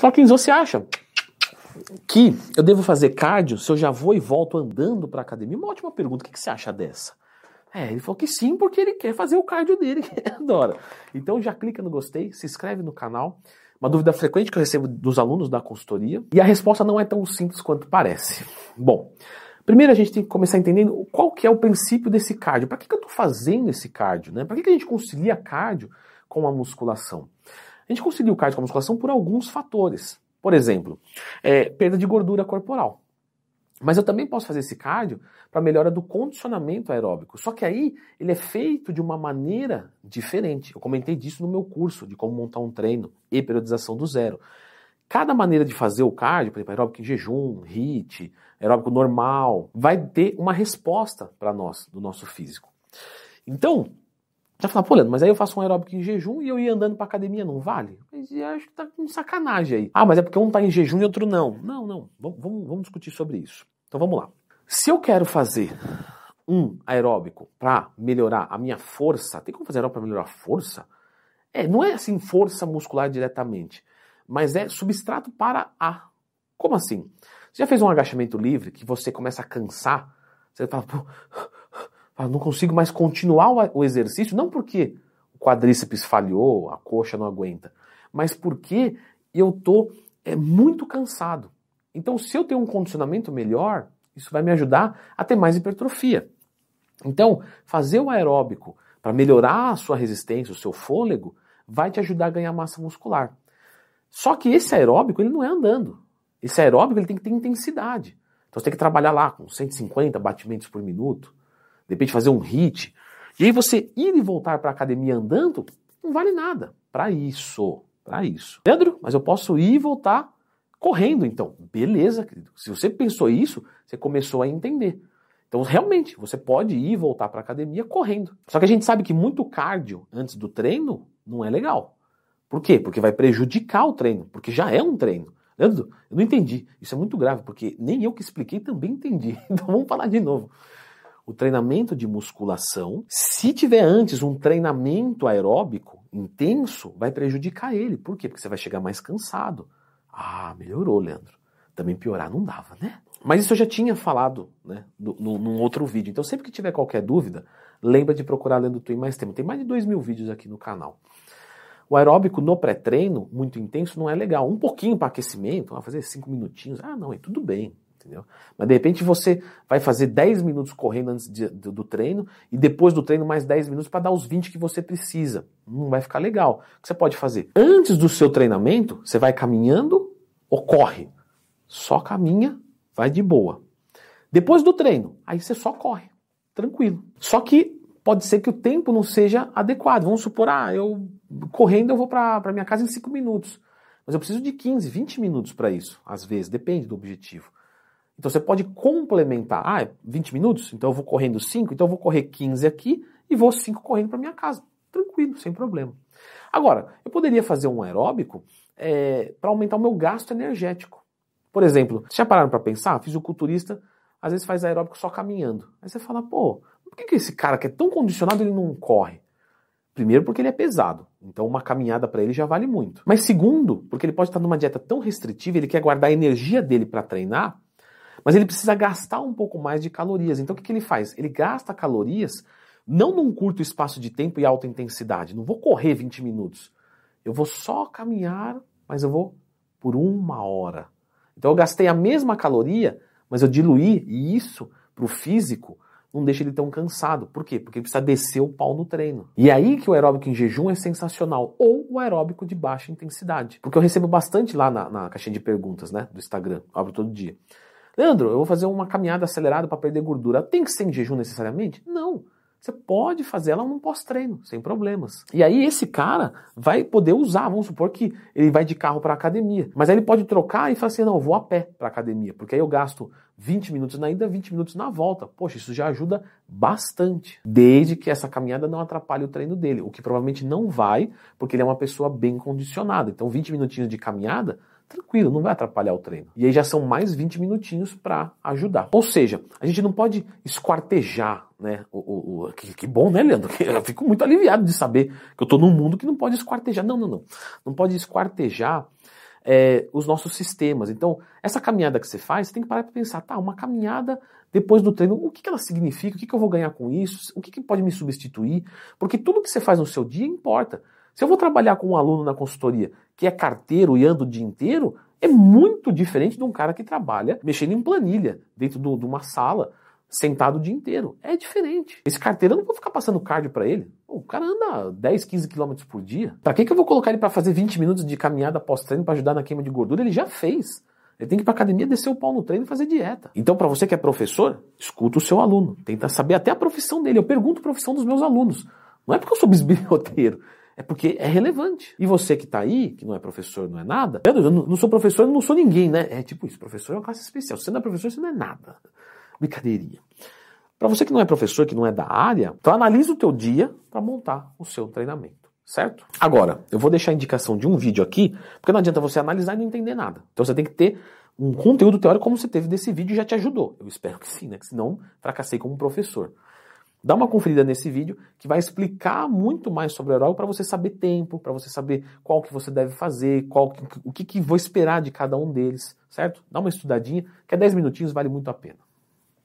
Clóquins, você acha que eu devo fazer cardio se eu já vou e volto andando para academia? Uma ótima pergunta. O que, que você acha dessa? É, ele falou que sim, porque ele quer fazer o cardio dele, que ele adora. Então já clica no gostei, se inscreve no canal. Uma dúvida frequente que eu recebo dos alunos da consultoria. E a resposta não é tão simples quanto parece. Bom, primeiro a gente tem que começar entendendo qual que é o princípio desse cardio. Para que, que eu estou fazendo esse cardio? Né? Para que, que a gente concilia cardio com a musculação? A gente o cardio com a musculação por alguns fatores. Por exemplo, é, perda de gordura corporal. Mas eu também posso fazer esse cardio para melhora do condicionamento aeróbico. Só que aí ele é feito de uma maneira diferente. Eu comentei disso no meu curso de como montar um treino e periodização do zero. Cada maneira de fazer o cardio, por exemplo, aeróbico em jejum, HIIT, aeróbico normal, vai ter uma resposta para nós, do nosso físico. Então, já falar, pô, Leandro, mas aí eu faço um aeróbico em jejum e eu ia andando pra academia, não vale? Mas eu acho que tá com sacanagem aí. Ah, mas é porque um tá em jejum e outro não. Não, não. Vamos, vamos, vamos discutir sobre isso. Então vamos lá. Se eu quero fazer um aeróbico para melhorar a minha força, tem como fazer aeróbico para melhorar a força? É, não é assim força muscular diretamente, mas é substrato para a. Como assim? Você já fez um agachamento livre que você começa a cansar? Você fala, pô, ah, não consigo mais continuar o exercício, não porque o quadríceps falhou, a coxa não aguenta, mas porque eu tô é, muito cansado. Então, se eu tenho um condicionamento melhor, isso vai me ajudar a ter mais hipertrofia. Então, fazer o aeróbico para melhorar a sua resistência, o seu fôlego, vai te ajudar a ganhar massa muscular. Só que esse aeróbico, ele não é andando. Esse aeróbico, ele tem que ter intensidade. Então, você tem que trabalhar lá com 150 batimentos por minuto, de repente fazer um hit. E aí você ir e voltar para a academia andando não vale nada. Para isso, para isso. Leandro, mas eu posso ir e voltar correndo então. Beleza, querido. Se você pensou isso, você começou a entender. Então, realmente, você pode ir e voltar para a academia correndo. Só que a gente sabe que muito cardio antes do treino não é legal. Por quê? Porque vai prejudicar o treino, porque já é um treino. Leandro, eu não entendi. Isso é muito grave, porque nem eu que expliquei também entendi. Então vamos falar de novo o treinamento de musculação, se tiver antes um treinamento aeróbico intenso, vai prejudicar ele. Por quê? Porque você vai chegar mais cansado. Ah, melhorou, Leandro. Também piorar não dava, né? Mas isso eu já tinha falado, né, no, no, num outro vídeo. Então, sempre que tiver qualquer dúvida, lembra de procurar Leandro Twin mais tempo. Tem mais de dois mil vídeos aqui no canal. O aeróbico no pré-treino, muito intenso, não é legal. Um pouquinho para aquecimento, ah, fazer cinco minutinhos, ah, não, é tudo bem entendeu? Mas de repente você vai fazer 10 minutos correndo antes de, do, do, treino e depois do treino mais 10 minutos para dar os 20 que você precisa. Não vai ficar legal. O que você pode fazer? Antes do seu treinamento, você vai caminhando ou corre? Só caminha, vai de boa. Depois do treino, aí você só corre, tranquilo. Só que pode ser que o tempo não seja adequado. Vamos supor, ah, eu correndo eu vou para minha casa em 5 minutos. Mas eu preciso de 15, 20 minutos para isso, às vezes, depende do objetivo. Então você pode complementar. Ah, 20 é minutos? Então eu vou correndo 5, então eu vou correr 15 aqui e vou 5 correndo para minha casa. Tranquilo, sem problema. Agora, eu poderia fazer um aeróbico é, para aumentar o meu gasto energético. Por exemplo, vocês já pararam para pensar? Fisiculturista às vezes faz aeróbico só caminhando. Aí você fala, pô, por que, que esse cara que é tão condicionado ele não corre? Primeiro, porque ele é pesado. Então, uma caminhada para ele já vale muito. Mas segundo, porque ele pode estar numa dieta tão restritiva, ele quer guardar a energia dele para treinar mas ele precisa gastar um pouco mais de calorias. Então o que, que ele faz? Ele gasta calorias não num curto espaço de tempo e alta intensidade. Não vou correr 20 minutos. Eu vou só caminhar, mas eu vou por uma hora. Então eu gastei a mesma caloria, mas eu diluí, e isso para o físico não deixa ele tão cansado. Por quê? Porque ele precisa descer o pau no treino. E é aí que o aeróbico em jejum é sensacional. Ou o aeróbico de baixa intensidade. Porque eu recebo bastante lá na, na caixinha de perguntas, né? Do Instagram. abro todo dia. Leandro, eu vou fazer uma caminhada acelerada para perder gordura. Tem que ser em jejum necessariamente? Não. Você pode fazer ela num pós-treino, sem problemas. E aí esse cara vai poder usar, vamos supor que ele vai de carro para academia, mas aí ele pode trocar e falar assim, não, eu vou a pé para academia, porque aí eu gasto 20 minutos na ida, 20 minutos na volta. Poxa, isso já ajuda bastante, desde que essa caminhada não atrapalhe o treino dele, o que provavelmente não vai, porque ele é uma pessoa bem condicionada. Então 20 minutinhos de caminhada tranquilo, não vai atrapalhar o treino. E aí já são mais 20 minutinhos para ajudar. Ou seja, a gente não pode esquartejar, né? O, o, o que, que, bom, né, Leandro? Eu fico muito aliviado de saber que eu estou num mundo que não pode esquartejar. Não, não, não. Não pode esquartejar é, os nossos sistemas. Então, essa caminhada que você faz, você tem que parar para pensar, tá, uma caminhada depois do treino, o que, que ela significa, o que, que eu vou ganhar com isso, o que, que pode me substituir, porque tudo que você faz no seu dia importa. Se eu vou trabalhar com um aluno na consultoria que é carteiro e anda o dia inteiro, é muito diferente de um cara que trabalha mexendo em planilha dentro do, de uma sala, sentado o dia inteiro. É diferente. Esse carteiro eu não vou ficar passando cardio para ele. O cara anda 10, 15 quilômetros por dia. Para que, que eu vou colocar ele para fazer 20 minutos de caminhada pós-treino para ajudar na queima de gordura? Ele já fez. Ele tem que ir para academia, descer o pau no treino e fazer dieta. Então, para você que é professor, escuta o seu aluno. Tenta saber até a profissão dele. Eu pergunto a profissão dos meus alunos. Não é porque eu sou bisbilhoteiro. É porque é relevante. E você que está aí, que não é professor, não é nada, eu não sou professor, eu não sou ninguém, né? É tipo isso, professor é uma classe especial. Se você não é professor, você não é nada. Brincadeirinha. Para você que não é professor, que não é da área, então analisa o teu dia para montar o seu treinamento, certo? Agora, eu vou deixar a indicação de um vídeo aqui, porque não adianta você analisar e não entender nada. Então você tem que ter um conteúdo teórico como você teve desse vídeo e já te ajudou. Eu espero que sim, né? Que senão fracassei como professor. Dá uma conferida nesse vídeo que vai explicar muito mais sobre o aeróbico para você saber tempo, para você saber qual que você deve fazer, qual o que, que vou esperar de cada um deles, certo? Dá uma estudadinha, que é 10 minutinhos, vale muito a pena.